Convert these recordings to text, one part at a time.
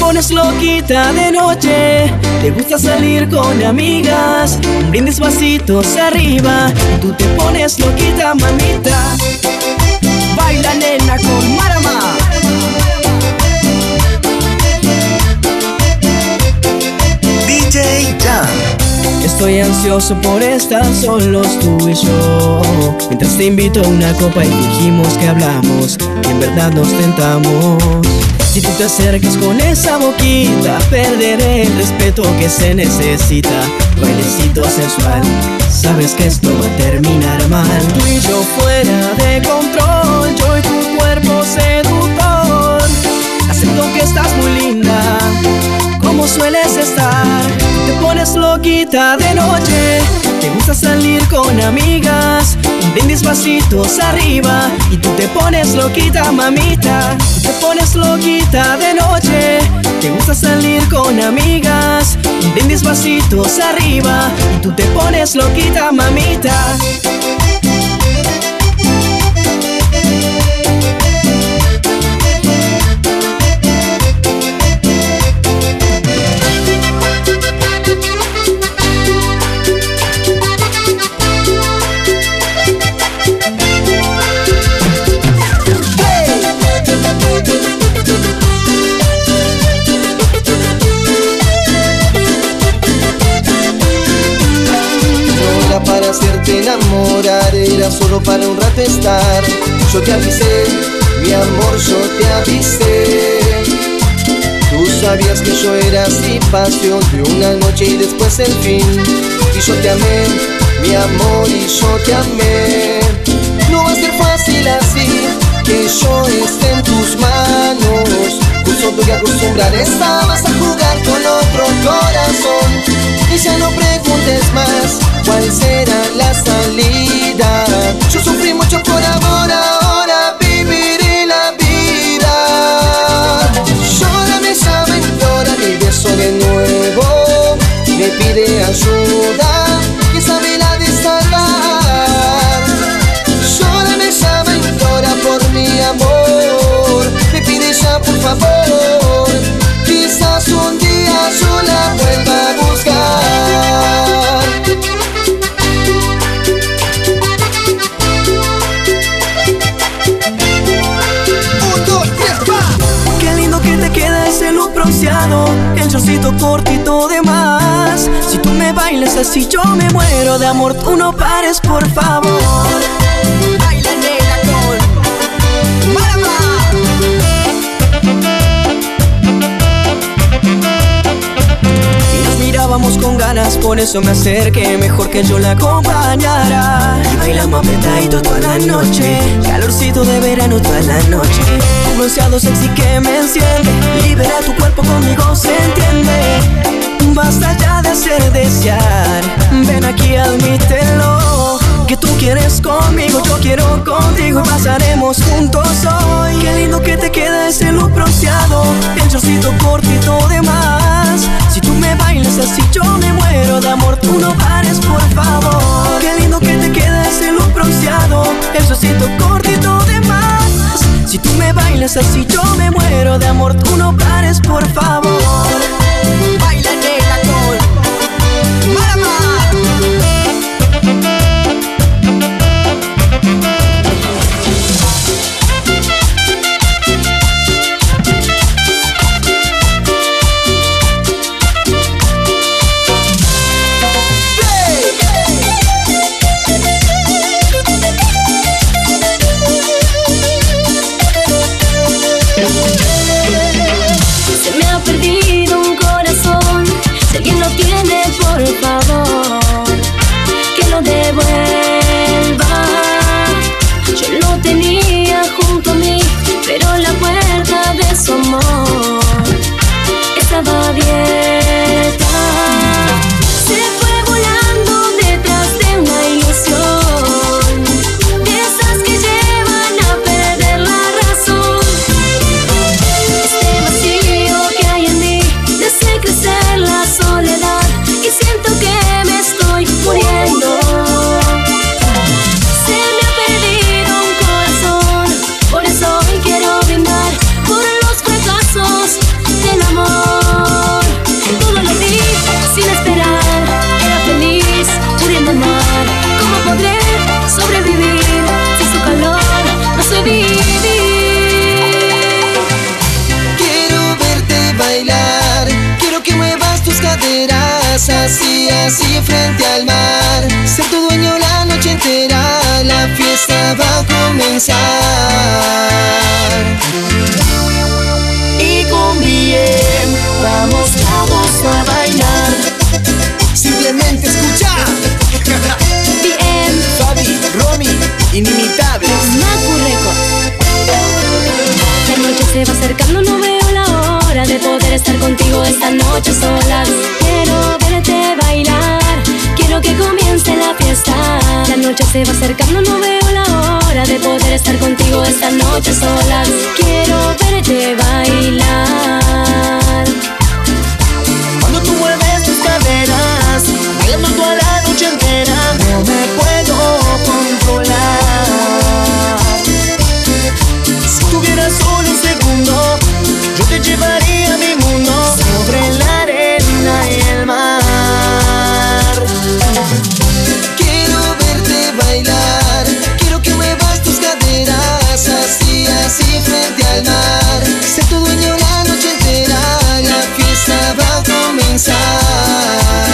pones loquita de noche, te gusta salir con amigas, un brindis vasitos arriba, tú te pones loquita, mamita. Baila nena con Marama. DJ. Estoy ansioso por estar solos tú y yo. Mientras te invito a una copa y dijimos que hablamos Que en verdad nos tentamos. Si tú te acercas con esa boquita Perderé el respeto que se necesita. Bailecito sensual Sabes que esto va a terminar mal. Tú y yo fuera de control Yo y tu cuerpo seductor pones loquita de noche, te gusta salir con amigas, brindis vasitos arriba y tú te pones loquita, mamita. te pones loquita de noche, te gusta salir con amigas, brindis vasitos arriba y tú te pones loquita, mamita. Yo te avisé, mi amor, yo te avisé. Tú sabías que yo era así, pasión de una noche y después el fin. Y yo te amé, mi amor, y yo te amé. No va a ser fácil así, que yo esté en tus manos. Tú que acostumbrar estabas a jugar con otro corazón. Y ya no preguntes más cuál será la salida. Yo sufrí mucho por amor, cortito de más. Si tú me bailas así, yo me muero de amor. Tú no pares, por favor. Baila negra con. Y nos mirábamos con ganas, por eso me acerqué. Mejor que yo la acompañara. Y bailamos apretadito toda la noche. Calorcito de verano toda la noche. Bronceado sexy que me enciende. Libera tu cuerpo conmigo, se entiende. Basta ya de hacer desear. Ven aquí, admítelo. Que tú quieres conmigo, yo quiero contigo y pasaremos juntos hoy. Qué lindo que te queda ese look bronceado, el chorcito cortito de más. Si tú me bailas así, yo me muero de amor. Tú no pares, por favor. Qué lindo que te queda ese look bronceado, el chorcito cortito me bailas así, yo me muero de amor. Tú no pares, por favor. Así, así frente al mar. Ser tu dueño la noche entera, la fiesta va a comenzar. Y con bien, vamos todos a bailar. Simplemente escucha. Bien, Fabi, Romy, inimitables. Macu Records. La noche se va acercando, no veo la hora de poder estar contigo esta noche solas. Que comience la fiesta. La noche se va acercando, no veo la hora de poder estar contigo esta noche solas. Quiero verte bailar. Cuando tú mueves tus caderas, bailando toda a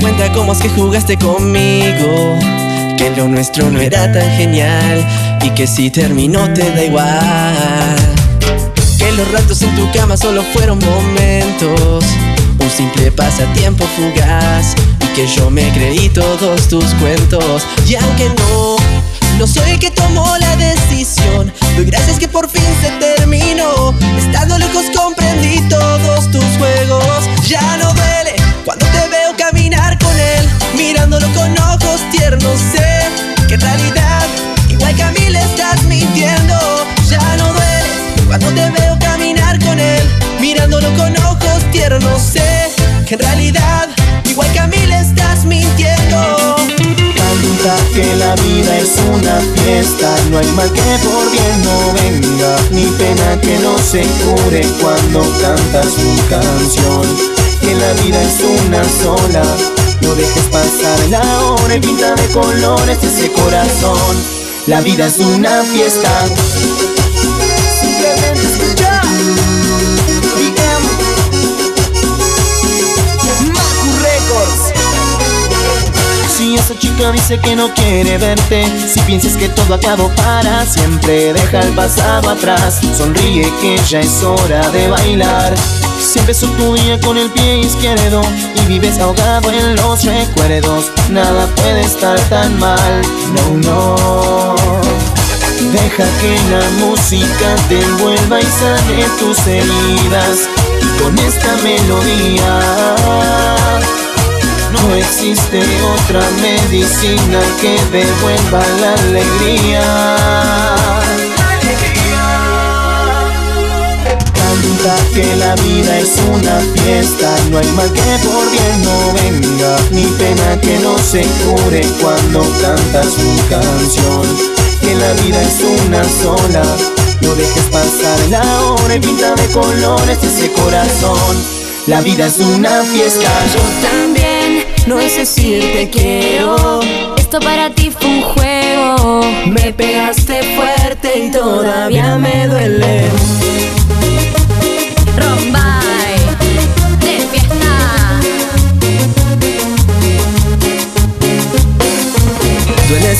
Cuenta cómo es que jugaste conmigo. Que lo nuestro no era tan genial. Y que si terminó te da igual. Que los ratos en tu cama solo fueron momentos. Un simple pasatiempo fugaz. Y que yo me creí todos tus cuentos. Y aunque no, no soy el que tomó la decisión. Que en realidad, igual que a mí le estás mintiendo. Canta que la vida es una fiesta, no hay mal que por bien no venga, ni pena que no se cure cuando cantas mi canción. Que la vida es una sola, no dejes pasar la hora y pinta de colores ese corazón. La vida es una fiesta. Simplemente escucha. Esa chica dice que no quiere verte, si piensas que todo acabó para siempre, deja el pasado atrás, sonríe que ya es hora de bailar. Si empezó tu día con el pie izquierdo y vives ahogado en los recuerdos, nada puede estar tan mal, no, no. Deja que la música te envuelva y sane tus heridas. Y con esta melodía no existe otra medicina que devuelva la alegría. Canta que la vida es una fiesta, no hay mal que por bien no venga, ni pena que no se cure cuando cantas mi canción. Que la vida es una sola, no dejes pasar la hora y pinta de colores ese corazón. La vida es una fiesta. Yo también, no es decir te quiero. Esto para ti fue un juego. Me pegaste fuerte y todavía me duele.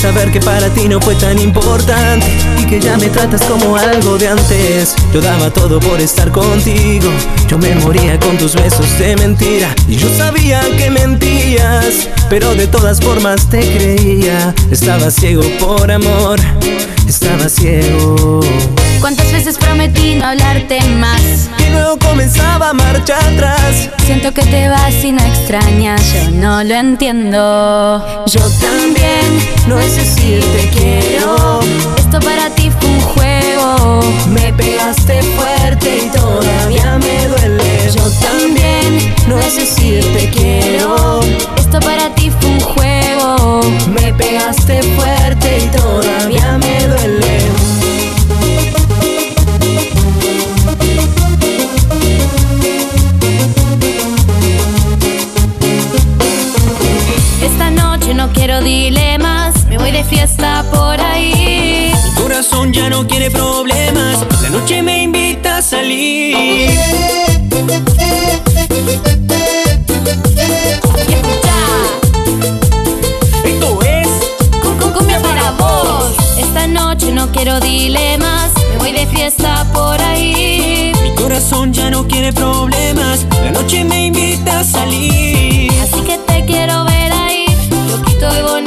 Saber que para ti no fue tan importante y que ya me tratas como algo de antes. Yo daba todo por estar contigo, yo me moría con tus besos de mentira y yo sabía que mentías, pero de todas formas te creía. Estaba ciego por amor, estaba ciego. ¿Cuántas veces prometí no hablarte más? Y luego comenzaba a marcha atrás. Siento que te vas y no extrañas, yo no lo entiendo. Yo también, no es decir te quiero. Esto para ti fue un juego. Me pegaste fuerte y todavía me duele. Yo también, no es decir te quiero. Esto para ti fue un juego. Me pegaste fuerte y todavía ya no quiere problemas, la noche me invita a salir. Esto es cumbia para vos. Esta noche no quiero dilemas, me voy de fiesta por ahí. Mi corazón ya no quiere problemas, la noche me invita a salir. Así que te quiero ver ahí, loquito y bonito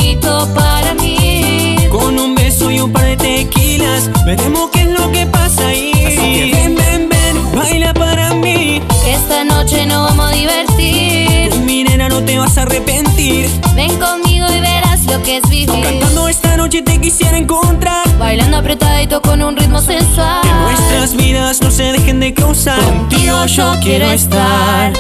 veremos qué es lo que pasa ahí. Así que ven, ven, ven, baila para mí. Que esta noche nos vamos a divertir. Mi nena, no te vas a arrepentir. Ven conmigo y verás lo que es vivir. Cantando esta noche te quisiera encontrar. Bailando apretadito con un ritmo sensual. Que nuestras vidas no se dejen de cruzar. Contigo yo quiero estar.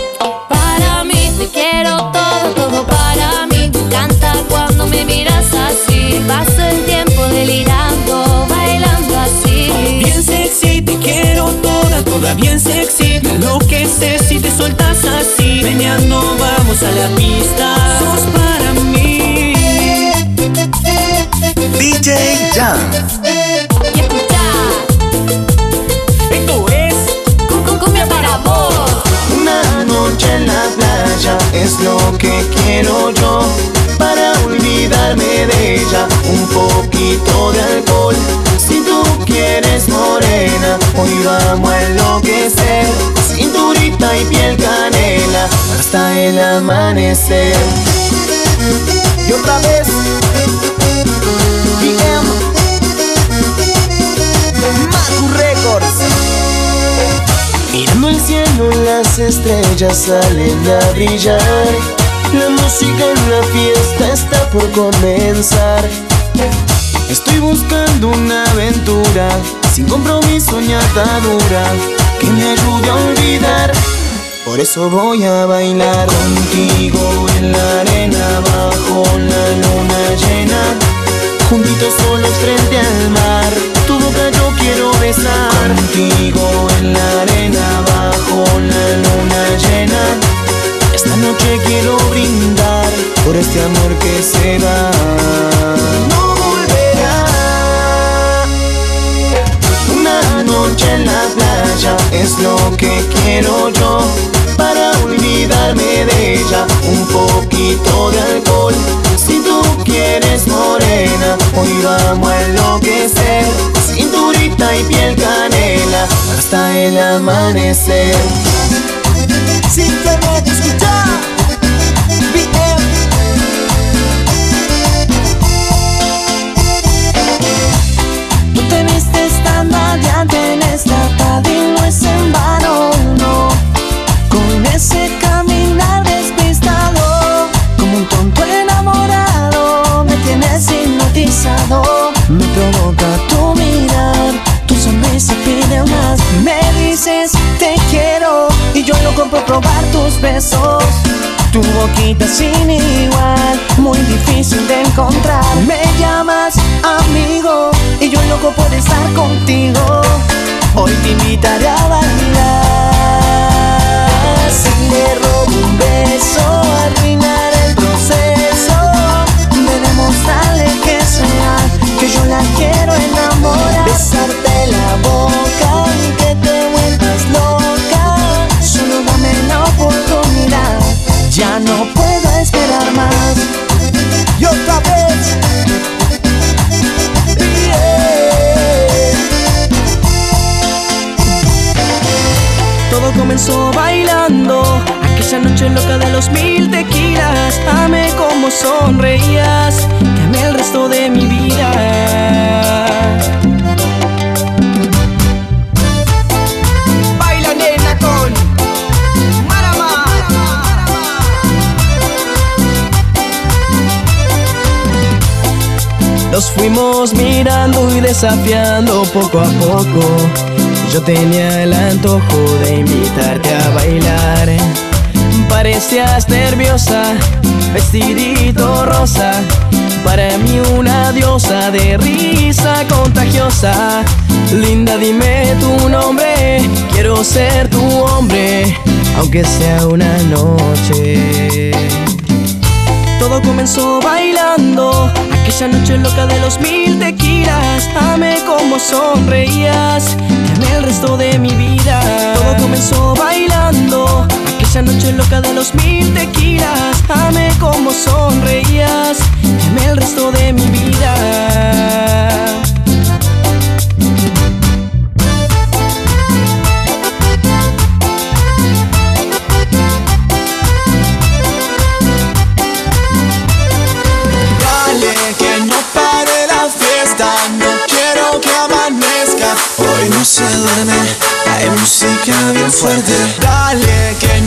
Para mí te quiero todo, todo para mí. Me encanta cuando me miras así. Paso el tiempo delirando, bailando así. Bien sexy, te quiero toda, toda bien sexy. Me enloqueces si te soltas así. Meneando, vamos a la pista. Sos para mí. DJ Jam. Es lo que quiero yo para olvidarme de ella. Un poquito de alcohol. Si tú quieres morena, hoy vamos a enloquecer. Cinturita y piel canela hasta el amanecer. Y otra vez, Records. Mirando el cielo, las estrellas salen a brillar. La música en la fiesta está por comenzar. Estoy buscando una aventura, sin compromiso ni atadura, que me ayude a olvidar. Por eso voy a bailar contigo en la arena, bajo la luna llena. Juntitos solos frente al mar, tu boca yo quiero besar. Contigo en la arena, bajo la luna llena. Esta noche quiero brindar por este amor que se va. No volverá. Una noche en la playa es lo que quiero yo para olvidarme de ella. Un poquito de alcohol. Vamos a enloquecer. Cinturita y piel canela hasta el amanecer. Si te a escuchar. Tú te vistes tan Me provoca tu mirar, tu sonrisa pide más. Me dices te quiero y yo loco por probar tus besos. Tu boquita sin igual, muy difícil de encontrar. Me llamas amigo y yo loco por estar contigo. Hoy te invitaré a bailar. Si le robo un beso, arruinar que yo la quiero enamorar. Besarte la boca y que te vuelvas loca. Solo dame la oportunidad. Ya no puedo esperar más. Y otra vez. Yeah. Todo comenzó bailando Aquella noche loca de los mil tequilas Amé como sonreías Te amé el resto de mi vida Baila nena con Marama Nos fuimos mirando y desafiando poco a poco. Yo tenía el antojo de invitarte a bailar. Parecías nerviosa, vestidito rosa. Para mí una diosa de risa contagiosa. Linda, dime tu nombre, quiero ser tu hombre, aunque sea una noche. Todo comenzó bailando, aquella noche loca de los mil tequilas. Amé como sonreías, amé el resto de mi vida. Todo comenzó bailando, aquella noche loca de los mil tequilas. Amé como sonreías, amé el resto de mi vida. no se duerme, hay música bien fuerte. Dale, que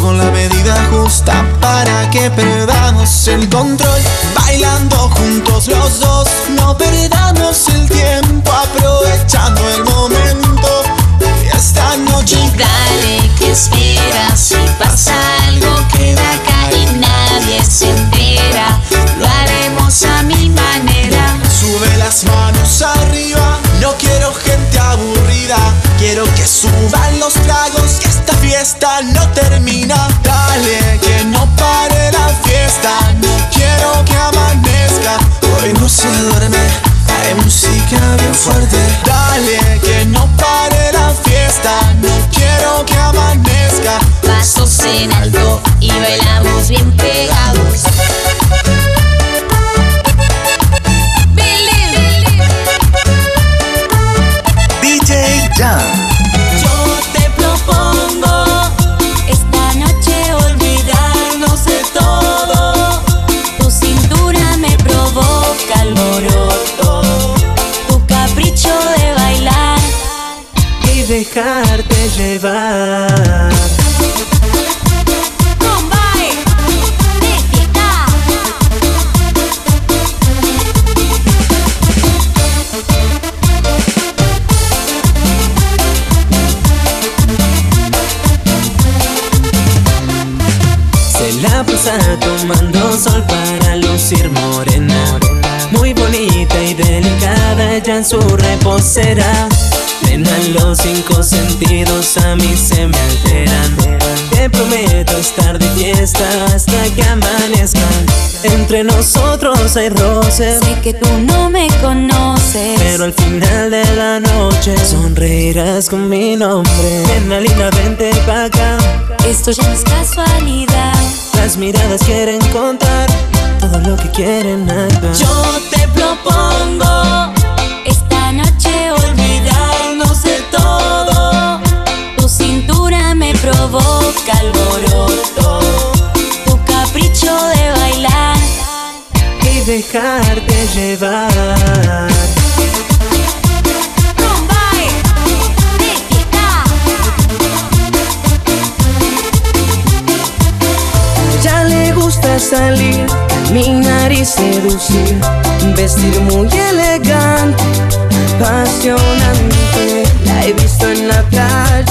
con la medida justa para que perdamos el control. Bailando juntos los dos, no perdamos el tiempo, aprovechando el momento. Esta noche. Y dale, que esperas? Si pasa algo, queda acá y nadie se entera. Lo haremos a mi manera. Sube las manos arriba, no quiero gente aburrida. Quiero que suban los tragos, que esta fiesta no termina. Dejarte llevar. Sentidos a mí se me alteran. Te prometo estar de fiesta hasta que amanezca. Entre nosotros hay roces. Sé que tú no me conoces. Pero al final de la noche sonreirás con mi nombre. la linda, vente pa' acá. Esto ya no es casualidad. Las miradas quieren contar todo lo que quieren actuar. Yo te propongo provoca alboroto. Tu capricho de bailar y dejarte llevar. Ya le gusta salir, caminar y seducir, vestir muy elegante apasionante. La he visto en la playa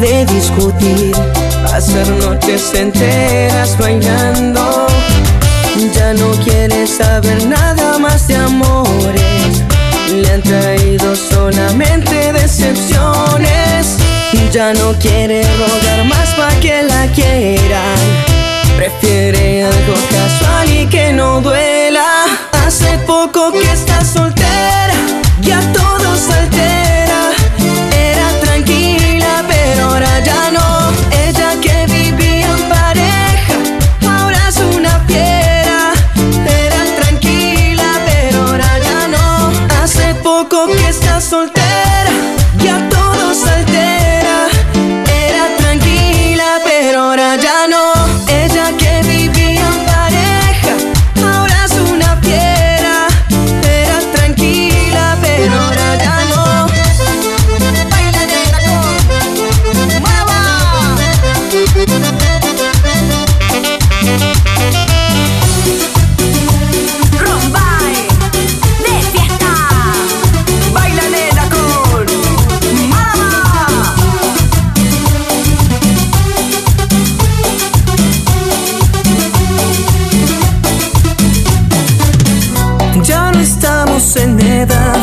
De discutir. pasar noches enteras bailando. Ya no quiere saber nada más de amores. Le han traído solamente decepciones. Ya no quiere rogar más para que la quieran. Prefiere algo casual y que no duela. Poco que está soltera, estamos en edad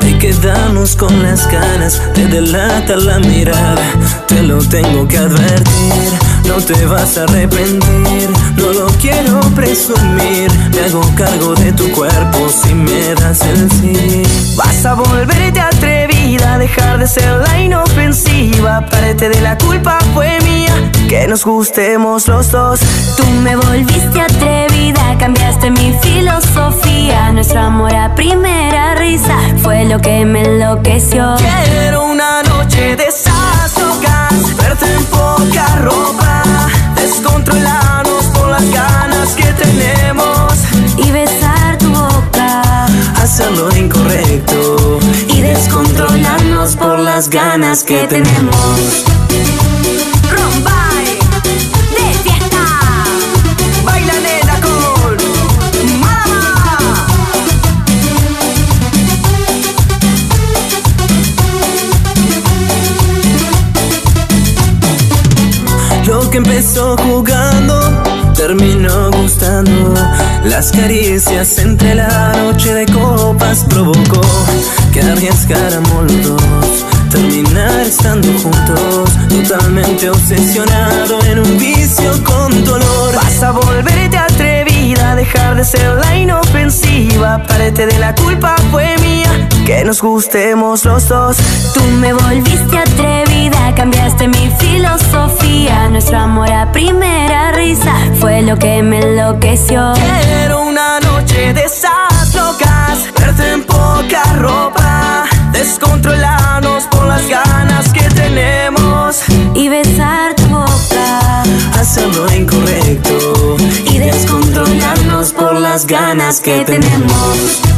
de quedarnos con las ganas, te delata la mirada, te lo tengo que advertir, no te vas a arrepentir, no lo quiero presumir, me hago cargo de tu cuerpo si me das el sí. Vas a volverte atrevida, dejar de ser la inofensiva, parte de la culpa fue mía, que nos gustemos los dos. Tú me volviste atrevida, cambiaste mi filosofía. Nuestro amor a primera risa fue lo que me enloqueció. Quiero una noche de esas locas, verte en poca ropa, descontrolarnos por las ganas que tenemos, Y besar tu boca. Hacer lo incorrecto. Y descontrolarnos por las ganas que tenemos. Las caricias entre la noche de copas provocó que arriesgáramos los dos. Terminar estando juntos, totalmente obsesionado en un vicio con dolor. Vas a volverte atrevida, dejar de ser la inofensiva. Parte de la culpa fue mía, que nos gustemos los dos. Tú me volviste atrevida, cambiaste mi filosofía. Nuestro amor a primera risa fue lo que me enloqueció. Quiero una noche de esas locas, verte en poca ropa, descontrolarnos por las ganas que tenemos, Y besar tu boca hacer lo incorrecto y descontrolarnos por las ganas que tenemos.